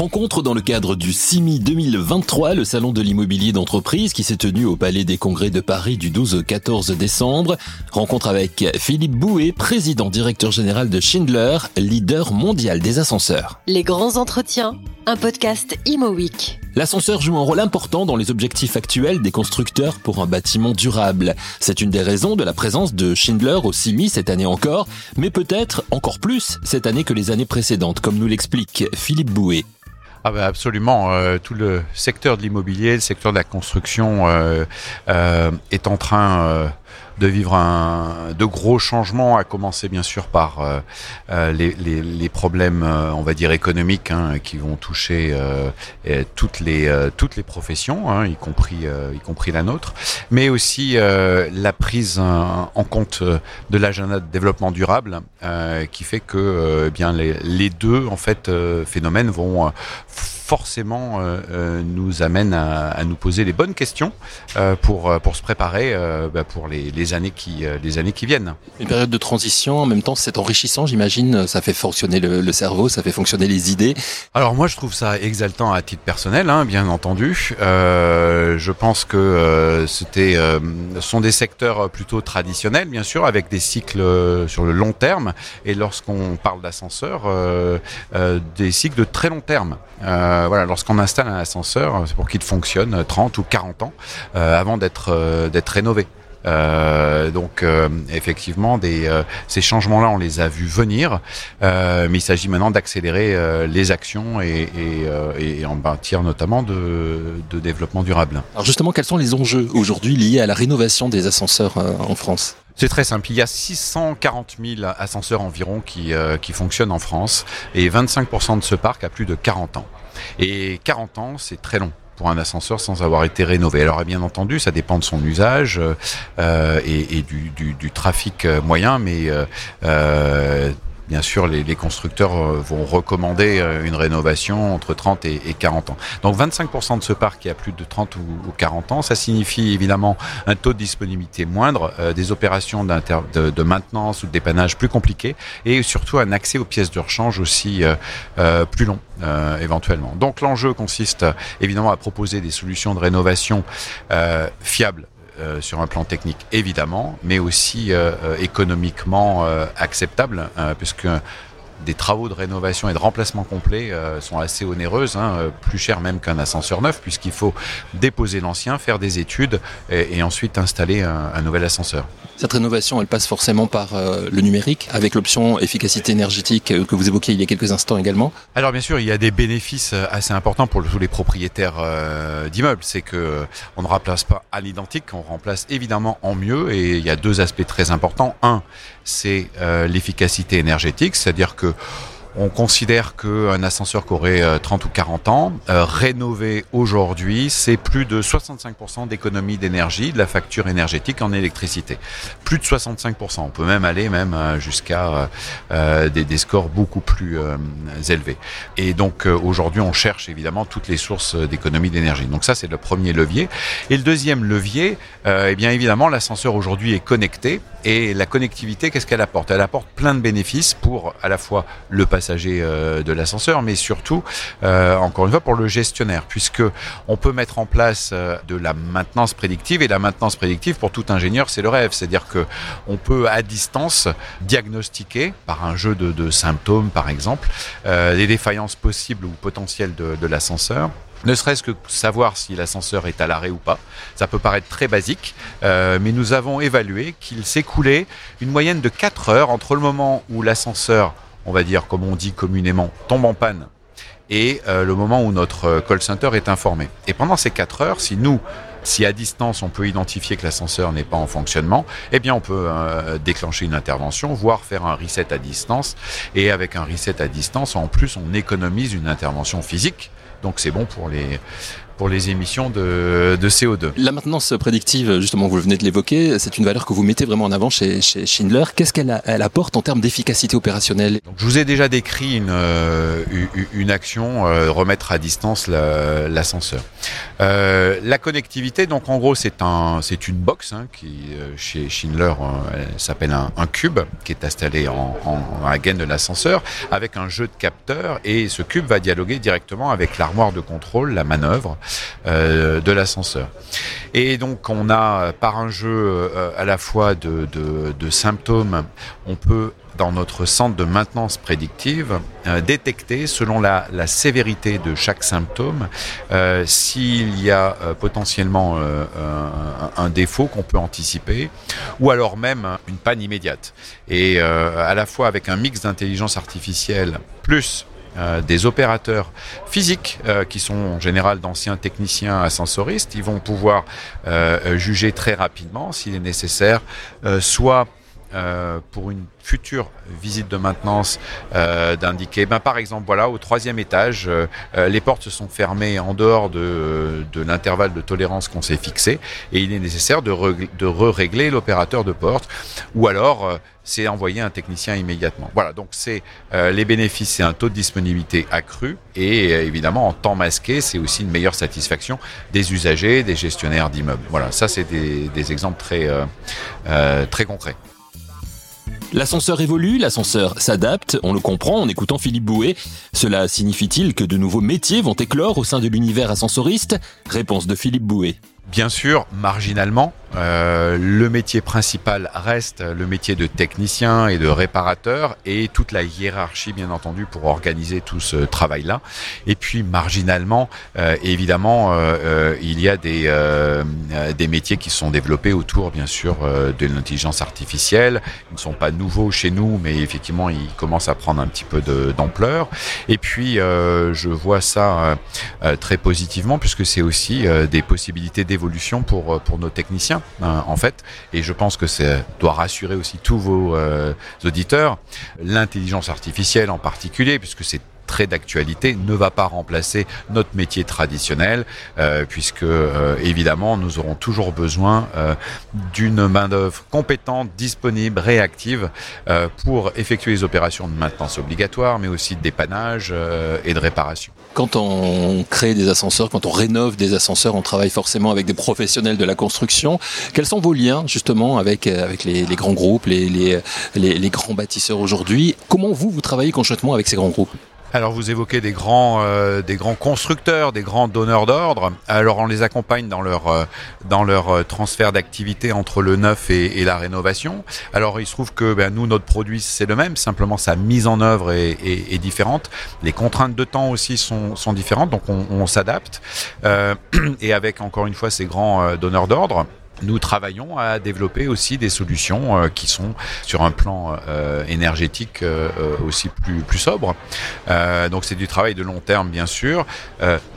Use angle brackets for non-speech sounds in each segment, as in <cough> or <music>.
Rencontre dans le cadre du CIMI 2023, le salon de l'immobilier d'entreprise qui s'est tenu au Palais des Congrès de Paris du 12 au 14 décembre. Rencontre avec Philippe Bouet, président directeur général de Schindler, leader mondial des ascenseurs. Les grands entretiens, un podcast Imo Week. L'ascenseur joue un rôle important dans les objectifs actuels des constructeurs pour un bâtiment durable. C'est une des raisons de la présence de Schindler au CIMI cette année encore, mais peut-être encore plus cette année que les années précédentes, comme nous l'explique Philippe Bouet. Ah ben absolument. Euh, tout le secteur de l'immobilier, le secteur de la construction euh, euh, est en train de vivre un, de gros changements, à commencer bien sûr par euh, euh, les, les, problèmes, euh, on va dire économiques, hein, qui vont toucher toutes les professions, hein, y compris y compris la nôtre, mais aussi la prise en compte de l'agenda de développement durable, qui fait que eh bien les, les, deux en fait phénomènes vont forcément euh, euh, nous amène à, à, nous poser les bonnes questions euh, pour, pour se préparer bah, pour les, les, années qui, les années qui viennent. Une période de transition, en même temps c'est enrichissant j'imagine, ça fait fonctionner le, le, cerveau, ça fait fonctionner les idées. Alors moi je trouve ça exaltant à titre personnel, hein, bien entendu. Euh, je pense que euh, c'était euh, sont des secteurs plutôt traditionnels, bien sûr, avec des cycles sur le long terme. Et lorsqu'on parle d'ascenseur, des cycles de très long terme. Euh, voilà, lorsqu'on installe un ascenseur, c'est pour qu'il fonctionne 30 ou 40 ans euh, avant d'être euh, d'être rénové. Euh, donc effectivement, des, ces changements-là, on les a vus venir, mais il s'agit maintenant d'accélérer les actions et, et, et, en bâtir notamment de, de, développement durable. Alors justement, quels sont les enjeux aujourd'hui liés à la rénovation des ascenseurs en France? C'est très simple. Il y a 640 000 ascenseurs environ qui, qui fonctionnent en France et 25% de ce parc a plus de 40 ans. Et 40 ans, c'est très long pour un ascenseur sans avoir été rénové. Alors bien entendu, ça dépend de son usage euh, et, du, trafic moyen, mais euh, euh bien sûr, les, constructeurs euh, vont recommander euh, une rénovation entre 30 et, et 40 ans. Donc 25% de ce parc qui a plus de 30 ou, ou, 40 ans, ça signifie évidemment un taux de disponibilité moindre, euh, des opérations de, maintenance ou de dépannage plus compliquées et surtout un accès aux pièces de rechange aussi plus long éventuellement. Donc l'enjeu consiste évidemment à proposer des solutions de rénovation fiables euh, sur un plan technique évidemment, mais aussi euh, euh économiquement acceptable, puisque des travaux de rénovation et de remplacement complet euh, sont assez onéreuses, hein, euh, plus cher même qu'un ascenseur neuf, puisqu'il faut déposer l'ancien, faire des études et, et ensuite installer un, un, nouvel ascenseur. Cette rénovation, elle passe forcément par euh, le numérique, avec l'option efficacité énergétique euh, que vous évoquiez il y a quelques instants également Alors bien sûr, il y a des bénéfices assez importants pour tous les propriétaires d'immeubles. C'est que on ne remplace pas à l'identique, on remplace évidemment en mieux, et il y a deux aspects très importants. Un, c'est l'efficacité énergétique, c'est-à-dire que que on considère qu'un ascenseur qui aurait 30 ou 40 ans, euh, rénové aujourd'hui, c'est plus de 65% d'économie d'énergie, de la facture énergétique en électricité. Plus de 65%. On peut même aller même jusqu'à euh, des, des, scores beaucoup plus euh, élevés. Et donc aujourd'hui, on cherche évidemment toutes les sources d'économie d'énergie. Donc ça, c'est le premier levier. Et le deuxième levier, eh bien évidemment, l'ascenseur aujourd'hui est connecté. Et la connectivité, qu'est-ce qu'elle apporte? Elle apporte plein de bénéfices pour à la fois le passage euh, de l'ascenseur, mais surtout, euh, encore une fois, pour le gestionnaire, puisque on peut mettre en place euh, de la maintenance prédictive et la maintenance prédictive pour tout ingénieur, c'est le rêve, c'est-à-dire que on peut à distance diagnostiquer par un jeu de, symptômes, par exemple, les défaillances possibles ou potentielles de, l'ascenseur ne serait-ce que savoir si l'ascenseur est à l'arrêt ou pas. Ça peut paraître très basique, mais nous avons évalué qu'il s'écoulait une moyenne de 4 heures entre le moment où l'ascenseur on va dire, comme on dit communément, tombe en panne et euh, le moment où notre euh, call center est informé. Et pendant ces quatre heures, si nous, si à distance on peut identifier que l'ascenseur n'est pas en fonctionnement, eh bien on peut euh, déclencher une intervention, voire faire un reset à distance. Et avec un reset à distance, en plus, on économise une intervention physique. Donc c'est bon pour les pour les émissions de, CO2. La maintenance prédictive, justement, vous venez de l'évoquer, c'est une valeur que vous mettez vraiment en avant chez, chez Schindler. Qu'est-ce qu'elle elle apporte en termes d'efficacité opérationnelle? Je vous ai déjà décrit une, euh, une action, euh, remettre à distance l'ascenseur. Euh, la connectivité, donc en gros, c'est un, c'est une box hein, qui, chez Schindler, s'appelle un, un, cube qui est installé en, en, gaine de l'ascenseur avec un jeu de capteurs et ce cube va dialoguer directement avec l'armoire de contrôle, la manœuvre de l'ascenseur. Et donc on a par un jeu euh, à la fois de, de, symptômes, on peut dans notre centre de maintenance prédictive, euh, détecter selon la, la, sévérité de chaque symptôme euh, s'il y a euh, potentiellement euh, un, défaut qu'on peut anticiper ou alors même une panne immédiate. Et à la fois avec un mix d'intelligence artificielle plus euh, des opérateurs physiques euh, qui sont en général d'anciens techniciens ascensoristes. Ils vont pouvoir euh, juger très rapidement s'il est nécessaire, soit pour une future visite de maintenance euh, d'indiquer, ben, par exemple, voilà, au troisième étage, euh, euh, les portes se sont fermées en dehors de, l'intervalle de tolérance qu'on s'est fixé et il est nécessaire de, re-régler l'opérateur de porte ou alors c'est envoyer un technicien immédiatement. Voilà, donc c'est les bénéfices, c'est un taux de disponibilité accru et évidemment en temps masqué, c'est aussi une meilleure satisfaction des usagers, des gestionnaires d'immeubles. Voilà, ça c'est des, exemples très concrets. L'ascenseur évolue, l'ascenseur s'adapte, on le comprend en écoutant Philippe Bouet. Cela signifie-t-il que de nouveaux métiers vont éclore au sein de l'univers ascensoriste? Réponse de Philippe Bouet. Bien sûr, marginalement, euh, le métier principal reste le métier de technicien et de réparateur et toute la hiérarchie, bien entendu, pour organiser tout ce travail-là. Et puis, marginalement, euh, évidemment, euh, il y a des, des métiers qui sont développés autour, bien sûr, de l'intelligence artificielle. Ils ne sont pas nouveaux chez nous, mais effectivement, ils commencent à prendre un petit peu d'ampleur. Et puis, je vois ça très positivement puisque c'est aussi des possibilités d'évolution pour, pour nos techniciens. Euh, en fait, et je pense que ça doit rassurer aussi tous vos euh, auditeurs, l'intelligence artificielle en particulier, puisque c'est très d'actualité, ne va pas remplacer notre métier traditionnel, euh, puisque euh, évidemment nous aurons toujours besoin d'une main d'œuvre compétente, disponible, réactive pour effectuer les opérations de maintenance obligatoire, mais aussi de dépannage et de réparation. Quand on crée des ascenseurs, quand on rénove des ascenseurs, on travaille forcément avec des professionnels de la construction. Quels sont vos liens justement avec avec les, grands groupes, les, les, les, les grands bâtisseurs aujourd'hui? Comment vous vous travaillez conjointement avec ces grands groupes? Alors vous évoquez des grands, euh, des grands constructeurs, des grands donneurs d'ordre. Alors on les accompagne dans leur, euh, dans leur euh, transfert d'activité entre le neuf et, et, la rénovation. Alors il se trouve que ben, nous notre produit c'est le même, simplement sa mise en œuvre est, est, est, différente. Les contraintes de temps aussi sont, sont différentes, donc on, on s'adapte. Euh, <clears throat> et avec encore une fois ces grands donneurs d'ordre nous travaillons à développer aussi des solutions euh, qui sont sur un plan euh, énergétique euh, aussi plus, plus sobre. donc c'est du travail de long terme bien sûr,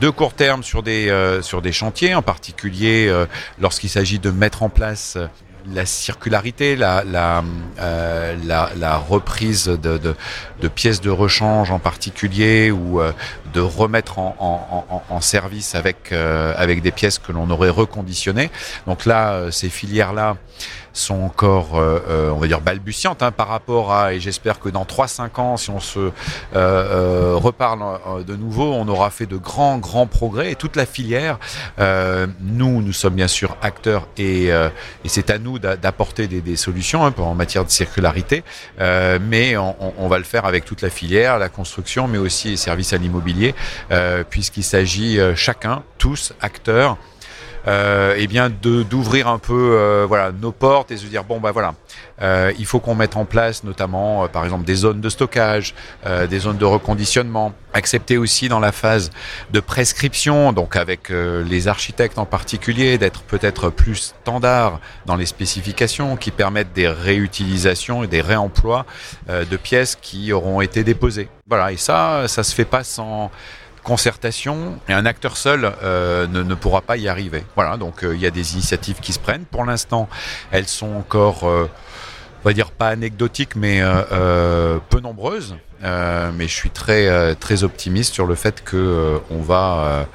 de court terme sur des, sur des chantiers, en particulier lorsqu'il s'agit de mettre en place la circularité, la, la, euh, la, reprise de, de, pièces de rechange en particulier ou euh, de remettre en, en, service avec, euh, avec des pièces que l'on aurait reconditionnées. Donc là, ces filières-là sont encore, on va dire, balbutiantes hein, par rapport à, et j'espère que dans 3-5 ans, si on se reparle de nouveau, on aura fait de grands, grands progrès et toute la filière, nous, nous sommes bien sûr acteurs et, et c'est à nous d'apporter des, solutions hein, en matière de circularité, mais on, on, va le faire avec toute la filière, la construction, mais aussi les services à l'immobilier, puisqu'il s'agit chacun, tous, acteurs, euh, et bien d'ouvrir un peu euh, voilà nos portes et se dire bon bah voilà. Euh, il faut qu'on mette en place notamment euh, par exemple des zones de stockage euh, des zones de reconditionnement accepter aussi dans la phase de prescription donc avec euh, les architectes en particulier d'être peut-être plus standard dans les spécifications qui permettent des réutilisations et des réemplois de pièces qui auront été déposées. Voilà et ça ça se fait pas sans concertation et un acteur seul euh, ne, ne, pourra pas y arriver. Voilà, donc euh, il y a des initiatives qui se prennent. Pour l'instant, elles sont encore euh, on va dire pas anecdotiques, mais peu nombreuses. Euh, mais je suis très euh, très optimiste sur le fait que euh, va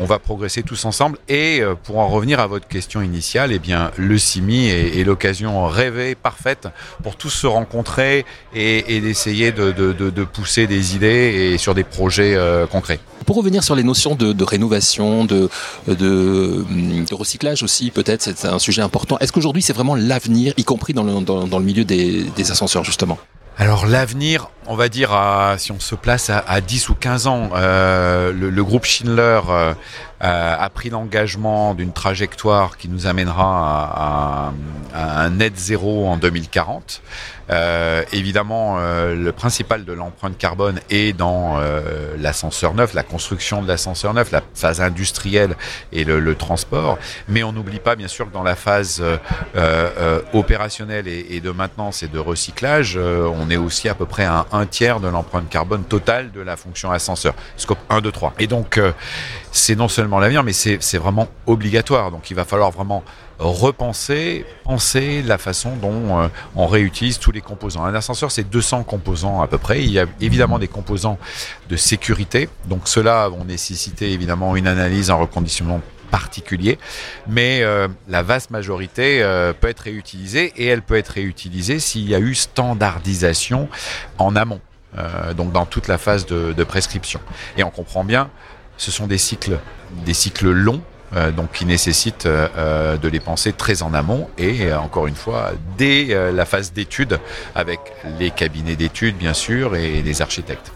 on va progresser tous ensemble et pour en revenir à votre question initiale eh bien le CIMI est, est l'occasion rêvée parfaite pour tous se rencontrer et, et d'essayer de, de, de, de, pousser des idées et sur des projets concrets. Pour revenir sur les notions de, de rénovation, de, de, recyclage aussi, peut-être, c'est un sujet important. Est-ce qu'aujourd'hui, c'est vraiment l'avenir, y compris dans le, dans, dans le milieu des, des ascenseurs, justement? Alors l'avenir, on va dire, à, si on se place à, à 10 ou 15 ans, euh, le, groupe Schindler euh, a pris l'engagement d'une trajectoire qui nous amènera à, un net zéro en 2040. Euh, évidemment, euh, le principal de l'empreinte carbone est dans euh, l'ascenseur neuf, la construction de l'ascenseur neuf, la phase industrielle et le, le transport. Mais on n'oublie pas, bien sûr, que dans la phase euh, opérationnelle et, et, de maintenance et de recyclage, on est aussi à peu près à un tiers de l'empreinte carbone totale de la fonction ascenseur, scope 1, 2, 3. Et donc, c'est non seulement l'avenir, mais c'est vraiment obligatoire. Donc il va falloir vraiment repenser, penser la façon dont euh, on réutilise tous les composants. Un ascenseur, c'est 200 composants à peu près. Il y a évidemment des composants de sécurité. Donc ceux-là vont nécessiter évidemment une analyse, un reconditionnement particulier, mais euh, la vaste majorité euh, peut être réutilisée et elle peut être réutilisée s'il y a eu standardisation en amont, donc dans toute la phase de prescription. Et on comprend bien ce sont des cycles, des cycles longs, euh, donc qui nécessitent euh, de les penser très en amont et euh, encore une fois dès euh, la phase d'étude avec les cabinets d'études bien sûr et les architectes.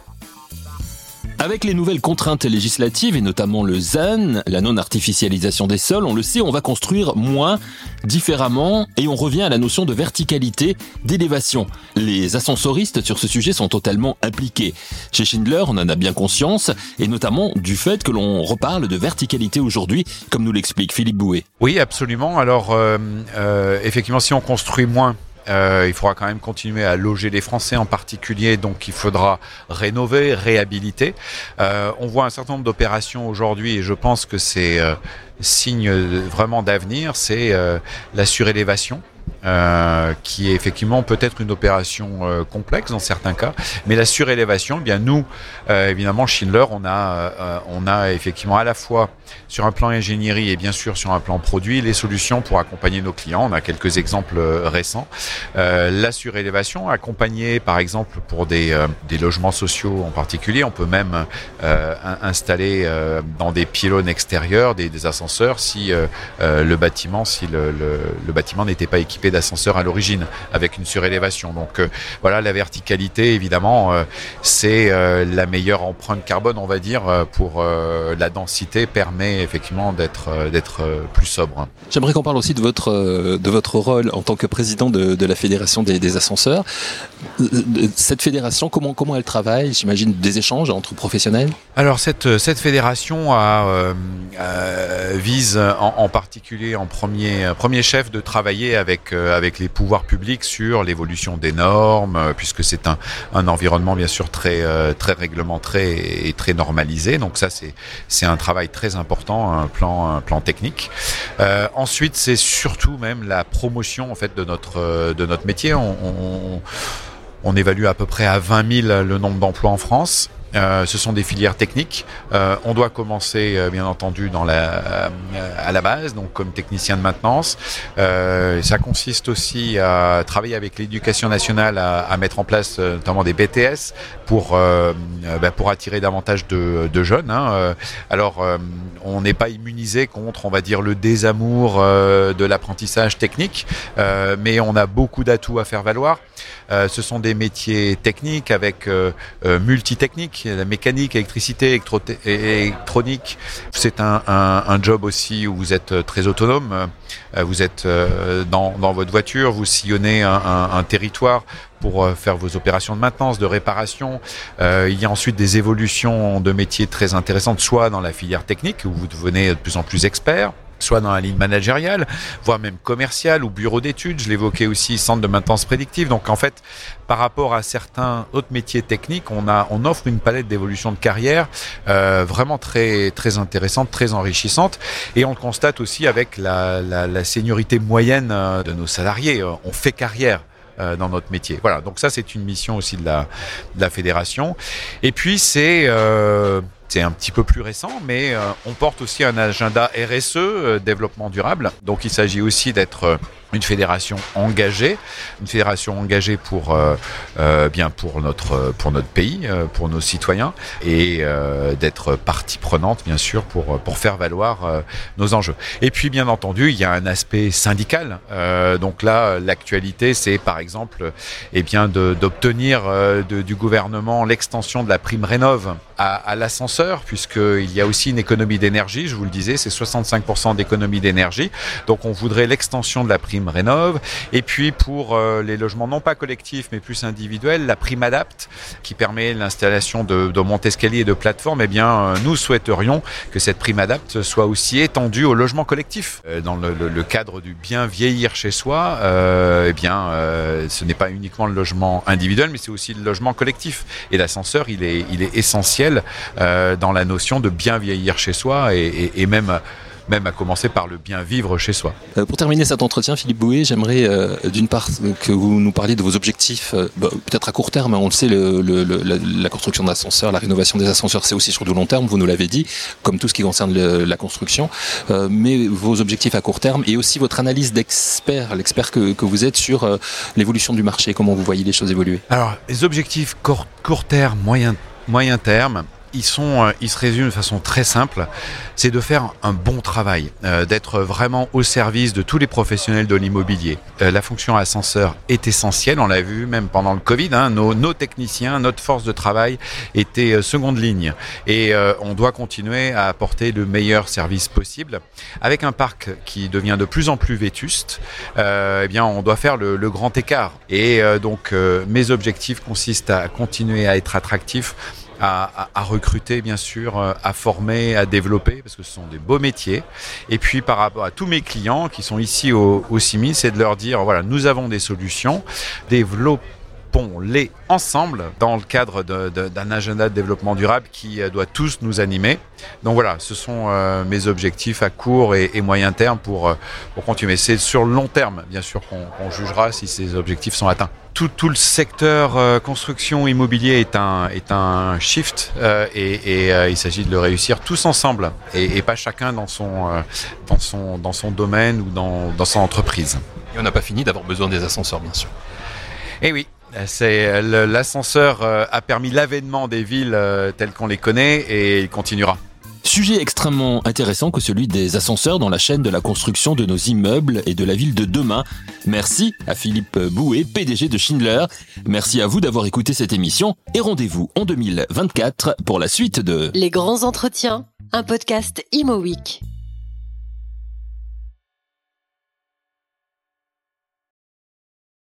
Avec les nouvelles contraintes législatives et notamment le ZAN, la non-artificialisation des sols, on le sait, on va construire moins, différemment et on revient à la notion de verticalité, d'élévation. Les ascensoristes sur ce sujet sont totalement impliqués. Chez Schindler, on en a bien conscience et notamment du fait que l'on reparle de verticalité aujourd'hui, comme nous l'explique Philippe Bouet. Oui, absolument. Alors, euh, euh, effectivement, si on construit moins, euh, il faudra quand même continuer à loger les Français en particulier, donc il faudra rénover, réhabiliter. Euh, on voit un certain nombre d'opérations aujourd'hui et je pense que c'est euh, signe vraiment d'avenir, c'est euh, la surélévation. Euh, qui est effectivement peut-être une opération euh, complexe dans certains cas, mais la surélévation, eh bien nous, euh, évidemment, Schindler, on a, on a effectivement à la fois sur un plan ingénierie et bien sûr sur un plan produit les solutions pour accompagner nos clients. On a quelques exemples récents. la surélévation, accompagnée par exemple pour des, logements sociaux en particulier, on peut même installer dans des pylônes extérieurs des, ascenseurs si le bâtiment, si le bâtiment n'était pas équipé d'ascenseur à l'origine avec une surélévation. Donc euh, voilà, la verticalité, évidemment, euh, c'est euh, la meilleure empreinte carbone, on va dire, pour la densité permet effectivement d'être d'être plus sobre. J'aimerais qu'on parle aussi de votre de votre rôle en tant que président de, de la fédération des, des, ascenseurs. Cette fédération, comment comment elle travaille J'imagine des échanges entre professionnels? Alors cette cette fédération a vise en, en, particulier en premier premier chef de travailler avec avec les pouvoirs publics sur l'évolution des normes, euh, puisque c'est un, environnement bien sûr très euh, très réglementé et très normalisé. Donc ça c'est c'est un travail très important, un plan plan technique. Euh, ensuite c'est surtout même la promotion en fait de notre de notre métier. On évalue à peu près à 20 000 le nombre d'emplois en France. Euh, ce sont des filières techniques. Euh, on doit commencer, euh, bien entendu, dans la, à la base, donc comme technicien de maintenance. Euh, ça consiste aussi à travailler avec l'éducation nationale à, à, mettre en place notamment des BTS pour bah, pour attirer davantage de, de jeunes. Hein. Alors, on n'est pas immunisé contre, on va dire, le désamour de l'apprentissage technique, mais on a beaucoup d'atouts à faire valoir. ce sont des métiers techniques avec multitechniques la mécanique, électricité, électronique. C'est un, job aussi où vous êtes très autonome. Euh, vous êtes euh, dans, votre voiture, vous sillonnez un, territoire pour euh, faire vos opérations de maintenance, de réparation. Euh, il y a ensuite des évolutions de métiers très intéressantes, soit dans la filière technique, où vous devenez de plus en plus expert, soit dans la ligne managériale, voire même commerciale ou bureau d'études. Je l'évoquais aussi, centre de maintenance prédictive. Donc en fait, par rapport à certains autres métiers techniques, on, a, on offre une palette d'évolution de carrière euh, vraiment très, très intéressante, très enrichissante. Et on le constate aussi avec la, la, la seniorité moyenne de nos salariés. On fait carrière dans notre métier. Voilà, donc ça c'est une mission aussi de la, de la fédération. Et puis c'est c'est un petit peu plus récent, mais on porte aussi un agenda RSE, développement durable. Donc il s'agit aussi d'être une fédération engagée, une fédération engagée pour euh, euh, bien pour notre pour notre pays, euh, pour nos citoyens et euh, d'être partie prenante bien sûr pour pour faire valoir euh, nos enjeux. Et puis bien entendu, il y a un aspect syndical. donc là, l'actualité, c'est par exemple, eh bien d'obtenir du gouvernement l'extension de la prime rénov à, à l'ascenseur, puisqu'il y a aussi une économie d'énergie. Je vous le disais, c'est 65% d'économie d'énergie. Donc on voudrait l'extension de la prime rénove. Et puis pour euh, les logements non pas collectifs mais plus individuels, la prime adapt qui permet l'installation de, de monte-escalier et de plateformes. Eh bien, euh, nous souhaiterions que cette prime adapt soit aussi étendue aux logements collectifs. Euh, dans le, cadre du bien vieillir chez soi, eh bien, ce n'est pas uniquement le logement individuel, mais c'est aussi le logement collectif. Et l'ascenseur, il est, essentiel dans la notion de bien vieillir chez soi et même même à commencer par le bien vivre chez soi. Euh, pour terminer cet entretien, Philippe Bouet, j'aimerais euh, d'une part que vous nous parliez de vos objectifs, euh, bah, peut-être à court terme, on le sait, le, le, la, la, construction d'ascenseurs, la rénovation des ascenseurs, c'est aussi sur du long terme, vous nous l'avez dit, comme tout ce qui concerne le, la construction, euh, mais vos objectifs à court terme et aussi votre analyse d'expert, l'expert que, que, vous êtes sur l'évolution du marché, comment vous voyez les choses évoluer? Alors, les objectifs court, court terme, moyen, moyen terme, ils sont, euh, ils se résument de façon très simple, c'est de faire un bon travail, euh, d'être vraiment au service de tous les professionnels de l'immobilier. Euh, la fonction ascenseur est essentielle, on l'a vu même pendant le Covid, hein, nos, techniciens, notre force de travail était seconde ligne et on doit continuer à apporter le meilleur service possible. Avec un parc qui devient de plus en plus vétuste, eh bien on doit faire le, le grand écart et donc mes objectifs consistent à continuer à être attractif à, recruter, bien sûr, euh, à former, à développer, parce que ce sont des beaux métiers. Et puis, par rapport à tous mes clients qui sont ici au, au CIMI, c'est de leur dire, voilà, nous avons des solutions, développez les ensemble dans le cadre d'un agenda de développement durable qui euh, doit tous nous animer. Donc voilà, ce sont euh, mes objectifs à court et, et moyen terme pour, euh, pour continuer. C'est sur le long terme, bien sûr, qu'on qu jugera si ces objectifs sont atteints. Tout, tout le secteur euh, construction immobilier est un, est un shift euh, et, et il s'agit de le réussir tous ensemble et, et pas chacun dans son, dans, son, dans son domaine ou dans, dans son entreprise. Et on n'a pas fini d'avoir besoin des ascenseurs, bien sûr. Et oui, c'est l'ascenseur a permis l'avènement des villes telles qu'on les connaît et il continuera. Sujet extrêmement intéressant que celui des ascenseurs dans la chaîne de la construction de nos immeubles et de la ville de demain. Merci à Philippe Bouet, PDG de Schindler. Merci à vous d'avoir écouté cette émission et rendez-vous en 2024 pour la suite de Les grands entretiens, un podcast Imo Week.